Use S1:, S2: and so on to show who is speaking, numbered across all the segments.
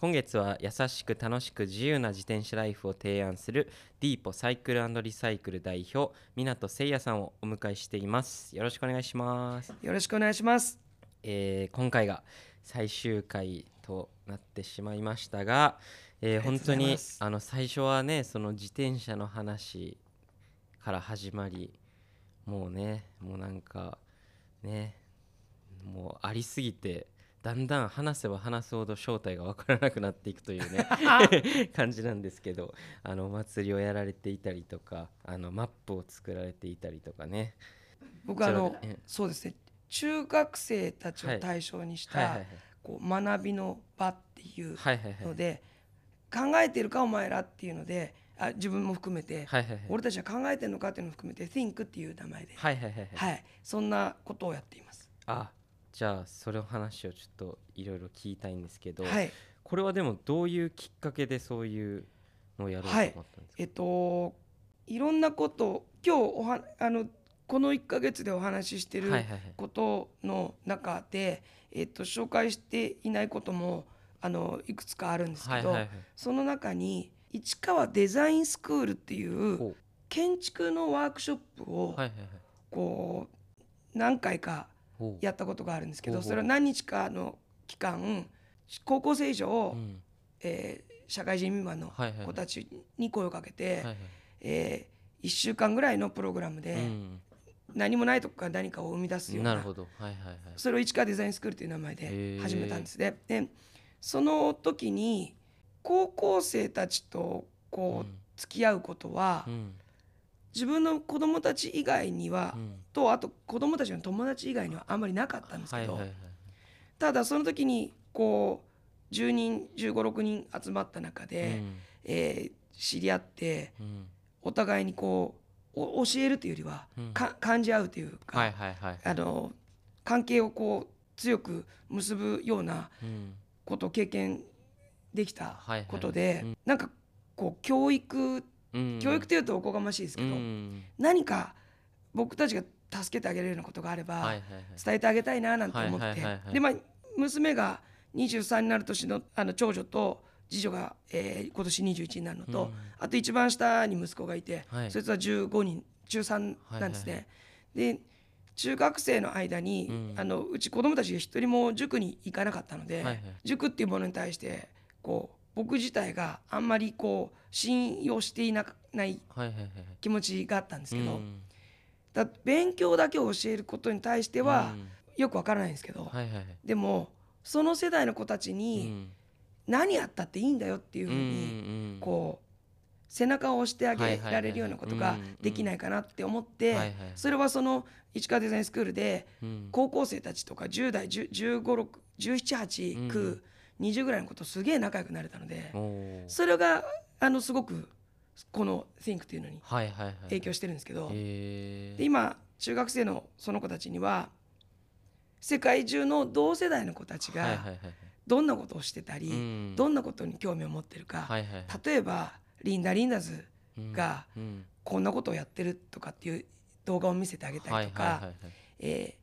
S1: 今月は優しく楽しく自由な自転車ライフを提案するディーポサイクルリサイクル代表湊誠也さんをお迎えしています。よろしくお願いします、
S2: よろしくお願いします。
S1: えー今回が最終回となってしまいましたが、えー本当にあの最初はねその自転車の話から始まりもうねもうなんかねもうありすぎてだんだん話せば話すほど正体が分からなくなっていくというね 感じなんですけどあのお祭りをやられていたりとかあのマップを作られていたりとかね。
S2: 僕あのそうですね。中学生たちを対象にしたこう学びの場っていうので考えてるかお前らっていうのであ自分も含めて俺たちは考えてるのかっていうのを含めて Think っていう名前で。
S1: はいはいはいはい。
S2: はい。そんなことをやっています。
S1: あじゃあそれの話をちょっといろいろ聞きたいんですけど、
S2: はい。
S1: これはでもどういうきっかけでそういうのをやろうと思ったんですか、
S2: えっといろんなことを今日おはあのこの1ヶ月でお話ししてる
S1: はいはいはい。
S2: ことの中で、えっと、紹介していないこともあのいくつかあるんですけど、
S1: はいはいはい。
S2: その中に市川デザインスクールっていう
S1: ほ
S2: 建築のワークショップをこう何回かやったことがあるんですけどそれは何日かの期間高校生以上、
S1: うん。
S2: えー社会人未満の子たちに声をかけて、え1週間ぐらいのプログラムで、
S1: うん。
S2: 何もないとこから何かを生み出すような
S1: なるほど。はいはいはい。
S2: それを市川デザインスクールという名前
S1: へ
S2: で
S1: ー。
S2: 始めたんですね。でその時に高校生たちとこ
S1: うん。
S2: う付き合うことは、
S1: うん
S2: 自分の子供たち以外には、
S1: うん。
S2: とあと子供たちの友達以外にはあんまりなかったんですけど、
S1: はいはいはい
S2: ただその時にこう10人1 5 6人集まった中で、えー知り合って
S1: うん。うん
S2: お互いにこうお教えるというよりは、
S1: うん。
S2: か感じ合うというか、
S1: はいはいはい。
S2: あの関係をこう強く結ぶような
S1: うん。
S2: ことを経験できた
S1: はいはい。
S2: ことで、
S1: うん。
S2: なんかこう教育
S1: うん
S2: 教育というとおこがましいですけど、
S1: うん。
S2: 何か僕たちが助けてあげれるようなことがあれば、伝えてあげたいななんて思って、でまあ娘が23になる年のあの長女と次女が、えー今年21になるのと、
S1: うん。
S2: あと一番下に息子がいて、
S1: はい。
S2: そいつは15人中3なんですね。で中学生の間に、
S1: うん。
S2: あのうち子供たちが一人も塾に行かなかったので、塾っていうものに対してこう僕自体があんまりこう信用していなない気持ちがあったんですけど、
S1: うん。
S2: だ勉強だけを教えることに対しては
S1: うん。
S2: よくわからないんですけど、でもその世代の子たち
S1: う
S2: に
S1: ん。
S2: 何やったっていいんだよっていうふうに、
S1: うん
S2: こう背中を押してあげられるようなことが
S1: うん
S2: できないかなって思って、それはその市川デザインスクールで
S1: うん。
S2: 高校生たちとか10代15161718、9 20ぐらいの子とすげえ仲良くなれたので、それがあのすごくこの Think っていうのに
S1: はいはいはい。
S2: 影響してるんですけど、
S1: へ
S2: で今中学生のその子たちには世界中の同世代の子たちが
S1: はいはいはい
S2: どんなことをしてたり、
S1: うん。
S2: どんなことに興味を持ってるか、
S1: はいはいはい。
S2: 例えばリンダ・リンダズが
S1: うん。
S2: こんなことをやってるとかっていう動画を見せてあげたりとか、
S1: はいはいはいはい。
S2: えー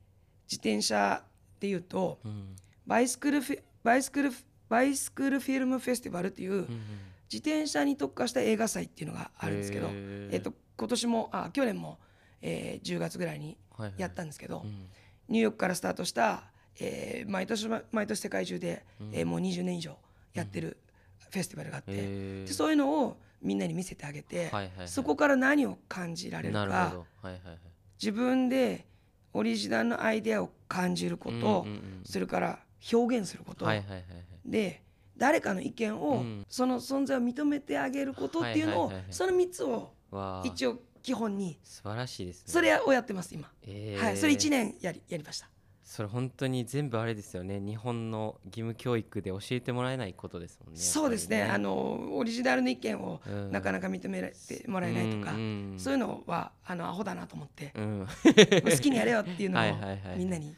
S2: 自転車でいうと
S1: うん。
S2: バイスクルバイスクルフバイスクルフィルムフェスティバルっていう
S1: うん
S2: 自転車に特化した映画祭っていうのがあるんですけど、えっと今年もあ去年も、えー10月ぐらいにやったんですけど、
S1: うん。
S2: ニューヨークからスタートした、えー毎年毎年世界中で、
S1: うん。
S2: えーもう20年以上やってるフェスティバルがあって、でそういうのをみんなに見せてあげて、
S1: はいはいはい。
S2: そこから何を感じられるか自分でオリジナルのアイデアを感じること、それから表現すること、
S1: はいはいはいはい。
S2: で誰かの意見を、
S1: うん。
S2: その存在を認めてあげることっていうのを、
S1: はいはい。はいはい
S2: その3つを一応基本に。
S1: 素晴らしいですね。
S2: それをやってます今、
S1: えー。
S2: はいそれ1年やりやりました。
S1: それ本当に全部あれですよね。日本の義務教育で教えてもらえないことですもんね
S2: そうですね。
S1: やっぱ
S2: あのオリジナルの意見を
S1: うん。
S2: なかなか認められてもらえないとか、
S1: うん。うん。
S2: そういうのはあのアホだなと思って、
S1: うん。
S2: 好きにやれよっていうのを みんなに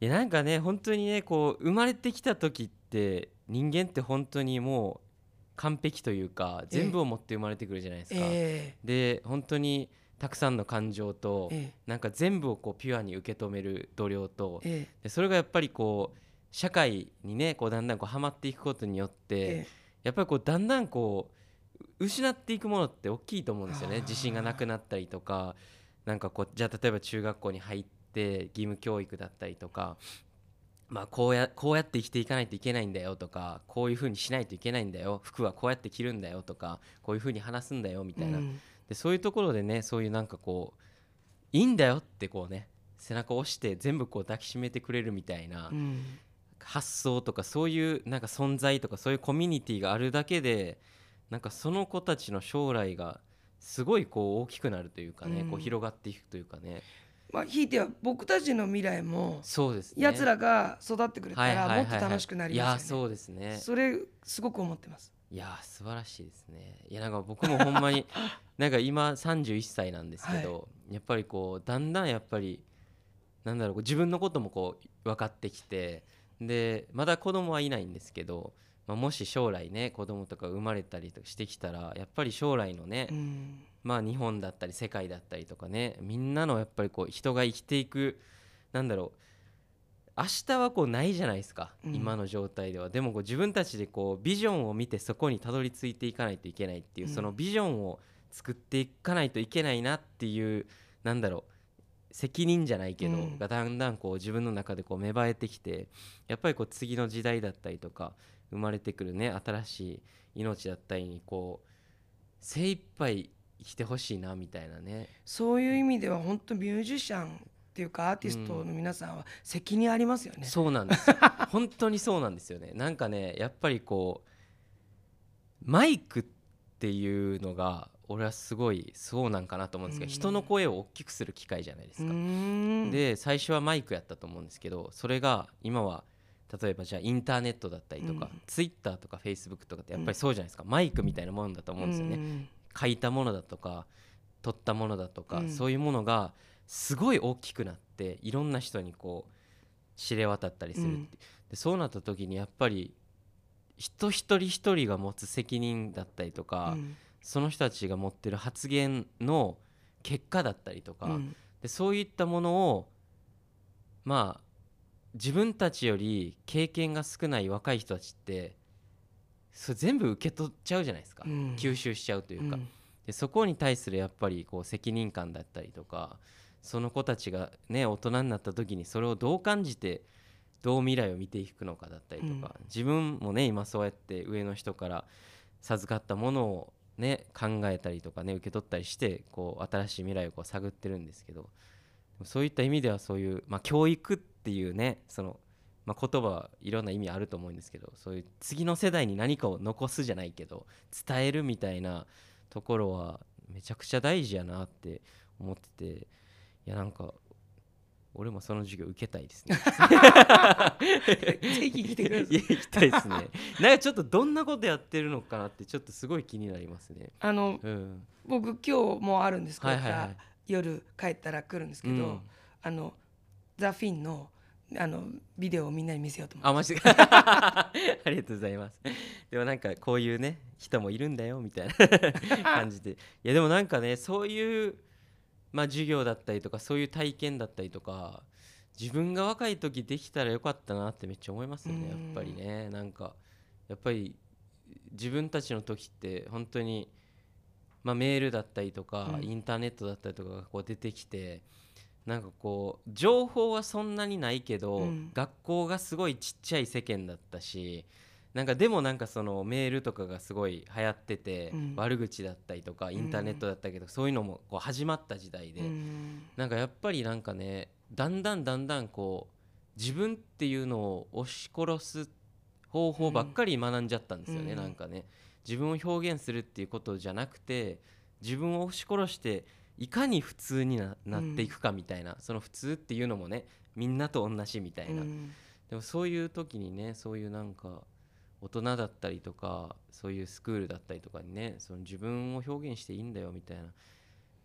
S1: いやなんかね本当にねこう生まれてきた時って人間って本当にもう完璧というか
S2: ええ。
S1: 全部を持って生まれてくるじゃないですか、
S2: え
S1: で本当にたくさんの感情と、
S2: ええ。
S1: なんか全部をこうピュアに受け止める度量と、
S2: ええ。
S1: でそれがやっぱりこう社会にねこうだんだんこうはまっていくことによって、
S2: え
S1: やっぱりこうだんだんこう失っていくものって大きいと思うんですよね。自信がなくなったりとかなんかこうじゃあ例えば中学校に入って義務教育だったりとかまあこうやこうやって生きていかないといけないんだよとかこういうふうにしないといけないんだよ服はこうやって着るんだよとかこういうふうに話すんだよみたいな、
S2: うん。
S1: でそういうところでねそういうなんかこういいんだよってこうね背中を押して全部こう抱きしめてくれるみたいな、
S2: うん。
S1: 発想とかそういうなんか存在とかそういうコミュニティがあるだけでなんかその子たちの将来がすごいこう大きくなるというかね、
S2: うん。
S1: こう広がっていくというかね
S2: まあひいては僕たちの未来も
S1: そうですね。
S2: やつらが育ってくれた
S1: はいはいはいはい。
S2: らもっと楽しくなりますよね。
S1: そうですね。
S2: それすごく思ってます。
S1: いや素晴らしいですね。いやなんか僕もほんまに なんか今31歳なんですけど、やっぱりこうだんだんやっぱりなんだろう自分のこともこう分かってきてでまだ子供はいないんですけど、まあ、もし将来ね子供とか生まれたりとかしてきたらやっぱり将来のね、
S2: うん
S1: まあ日本だったり世界だったりとかねみんなのやっぱりこう人が生きていくなんだろう明日はこうないじゃないですか、
S2: うん。
S1: 今の状態では。でもこう自分たちでこうビジョンを見てそこにたどり着いていかないといけないっていう、
S2: うん。
S1: そのビジョンを作っていかないといけないなっていうなんだろう責任じゃないけど、
S2: うん。
S1: がだんだんこう自分の中でこう芽生えてきてやっぱりこう次の時代だったりとか生まれてくるね新しい命だったりにこう精一杯生きてほしいなみたいなね。
S2: そういう意味では本当ミュージシャンっていうかアーティストの皆さんは責任ありますよね。
S1: そうなんです。よ本当にそうなんですよね。なんかねやっぱりこうマイクっていうのが俺はすごいそうなんかなと思うんですけど、
S2: うん。
S1: 人の声を大きくする機械じゃないです
S2: う
S1: か、で最初はマイクやったと思うんですけどそれが今は例えばじゃあインターネットだったりとか、
S2: うん。
S1: ツイッターとかフェイスブックとかってやっぱりそうじゃないですか、マイクみたいなもんだと思うんですよね、
S2: うん
S1: 書いたものだとか撮ったものだとか、
S2: うん。
S1: そういうものがすごい大きくなっていろんな人にこう知れ渡ったりするって、
S2: うん。
S1: でそうなった時にやっぱり人一人一人が持つ責任だったりとか、
S2: うん。
S1: その人たちが持ってる発言の結果だったりとか、
S2: うん。
S1: でそういったものをまあ自分たちより経験が少ない若い人たちってそれ全部受け取っちゃうじゃないですか、
S2: うん。
S1: 吸収しちゃうというか、
S2: うん。
S1: でそこに対するやっぱりこう責任感だったりとかその子たちがね大人になった時にそれをどう感じてどう未来を見ていくのかだったりとか、
S2: うん。
S1: 自分もね今そうやって上の人から授かったものをね考えたりとかね受け取ったりしてこう新しい未来をこう探ってるんですけどそういった意味ではそういう、まあ、教育っていうねその、まあ、言葉はいろんな意味あると思うんですけどそういう次の世代に何かを残すじゃないけど伝えるみたいなところはめちゃくちゃ大事やなって思ってていやなんか俺もその授業受けたいですね。
S2: ぜひ来てください
S1: 行きたいですね。なんかちょっとどんなことやってるのかなってちょっとすごい気になりますね。
S2: あの
S1: うん。
S2: 僕今日もあるんですけど、
S1: はいはいはい
S2: 夜帰ったら来るんですけど、
S1: うん
S2: あのザ・フィンのあのビデオをみんなに見せようと思
S1: あ、マジで。ありがとうございます。でもなんかこういうね人もいるんだよみたいな 感じで。いやでもなんかねそういうまあ授業だったりとかそういう体験だったりとか自分が若い時できたらよかったなってめっちゃ思いますよねや
S2: うん
S1: っぱりねなんかやっぱり自分たちの時って本当にまあメールだったりとか、
S2: うん
S1: インターネットだったりとかがこう出てきてなんかこう情報はそんなにないけど、
S2: うん。
S1: 学校がすごいちっちゃい世間だったしなんかでもなんかそのメールとかがすごい流行ってて、
S2: うん。
S1: 悪口だったりとかインターネットだったけど、そういうのもこう始まった時代で、
S2: う、うん。
S1: なんかやっぱりなんかねだんだんだんだんこう自分っていうのを押し殺す方法ばっかり学んじゃったんですよね、
S2: うん。
S1: なんかね。自分を表現するっていうことじゃなくて自分を押し殺していかに普通にななっていくかみたいな、その普通っていうのもねみんなと同じみたいな、
S2: うん。
S1: でもそういう時にねそういうなんか大人だったりとかそういうスクールだったりとかにねその自分を表現していいんだよみたいな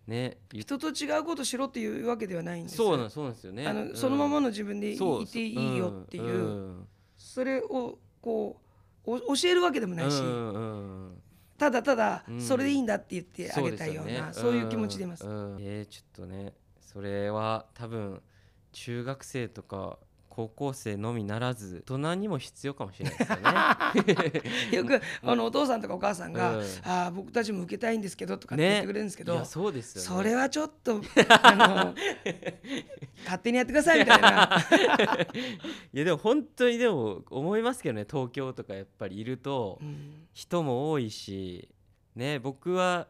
S1: ね
S2: 人と違うことしろっていうわけではないんですよ。
S1: そうなんそうなんですよね。
S2: あの、
S1: うん。
S2: そのままの自分でいていいよっていう、
S1: うん。
S2: それをこうお教えるわけでもないし、
S1: うんうんうん
S2: ただただ
S1: うん。
S2: それでいいんだって言ってあげたいようなそう,、
S1: です
S2: いう気持ちでいます。
S1: うんうん。えーちょっとねそれは多分中学生とか高校生のみならず大人にも必要かもしれないですよね。
S2: よくあのお父さんとかお母さんが「
S1: うん。
S2: ああ僕たちも受けたいんですけど」とかって言ってくれるんですけど、
S1: いやそうですよね。
S2: それはちょっとあの勝手にやってくださいみたいな。
S1: いやでも本当にでも思いますけどね東京とかやっぱりいると
S2: うん。
S1: 人も多いしね僕は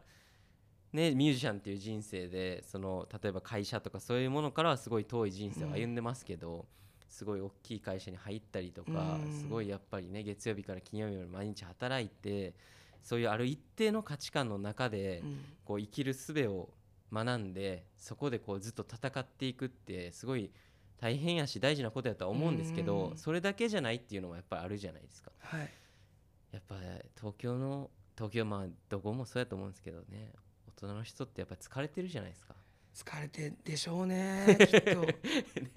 S1: ねミュージシャンっていう人生でその例えば会社とかそういうものからはすごい遠い人生を歩んでますけど、すごい大きい会社に入ったりとか、
S2: うん。
S1: すごいやっぱりね月曜日から金曜日まで毎日働いてそういうある一定の価値観の中で、
S2: うん。
S1: こう生きる術を学んでそこでこうずっと戦っていくってすごい大変やし大事なことやとは思うんですけど、
S2: うん。
S1: それだけじゃないっていうのもやっぱりあるじゃないですか。
S2: はい。
S1: やっぱ東京の東京まあどこもそうやと思うんですけどね大人の人ってやっぱ疲れてるじゃないですか。
S2: 疲れてでしょうねきっと、
S1: ね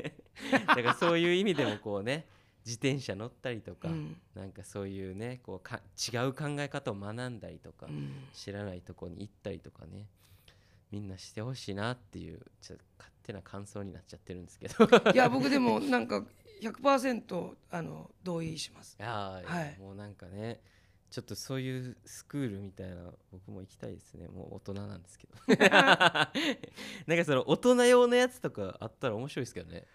S1: だからそういう意味でもこうね自転車乗ったりとか、
S2: うん。
S1: なんかそういうねこうか違う考え方を学んだりとか、
S2: うん。
S1: 知らないとこに行ったりとかねみんなしてほしいなっていうちょっと勝手な感想になっちゃってるんですけど。い
S2: いや僕でもなんか100%あの同意します。
S1: やー、
S2: はい。
S1: もうなんかねちょっとそういうスクールみたいな僕も行きたいですね。もう大人なんですけど。なんかその大人用のやつとかあったら面白いですけどね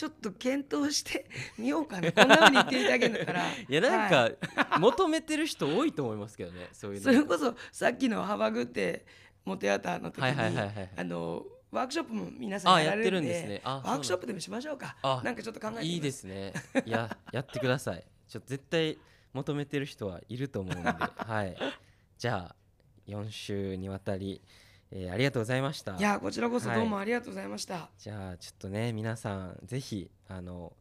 S2: ちょっと検討して みようかな。こんなふうに言っていただけるんだったら。
S1: いやなん
S2: はい。
S1: か求めてる人多いと思いますけどね そういうの。
S2: それこそさっきの幅グってモテアターの時
S1: はいはいはい
S2: に
S1: はい。
S2: あのワークショップも皆さん
S1: あやってるん
S2: やられるんで
S1: ですね。あ
S2: ワークショップでもしましょうか。
S1: あ
S2: なんかちょっと考えて
S1: い。いですね。いややってください。ちょっと絶対求めてる人はいると思うんで。はい。じゃあ4週にわたり、えーありがとうございました。
S2: いやこちらこそどうもありがとうございました、
S1: じゃあちょっとね皆さんぜひあの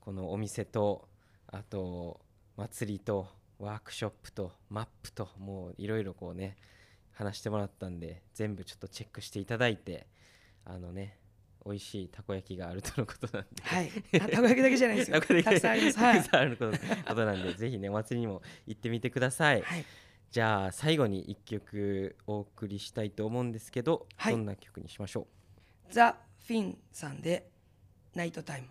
S1: このお店とあと祭りとワークショップとマップともういろいろこうね話してもらったんで全部ちょっとチェックしていただいてあのね美味しいたこ焼きがあるとのことなんで
S2: はい。あたこ焼きだけじゃないですよ。たくさんあります。
S1: た
S2: はい
S1: くさんあることことなんでぜひねお祭りにも行ってみてください、
S2: はい
S1: じゃあ最後に1曲お送りしたいと思うんですけど、
S2: はい。
S1: どんな曲にしましょう？
S2: ザ・フィンさんでナイトタイム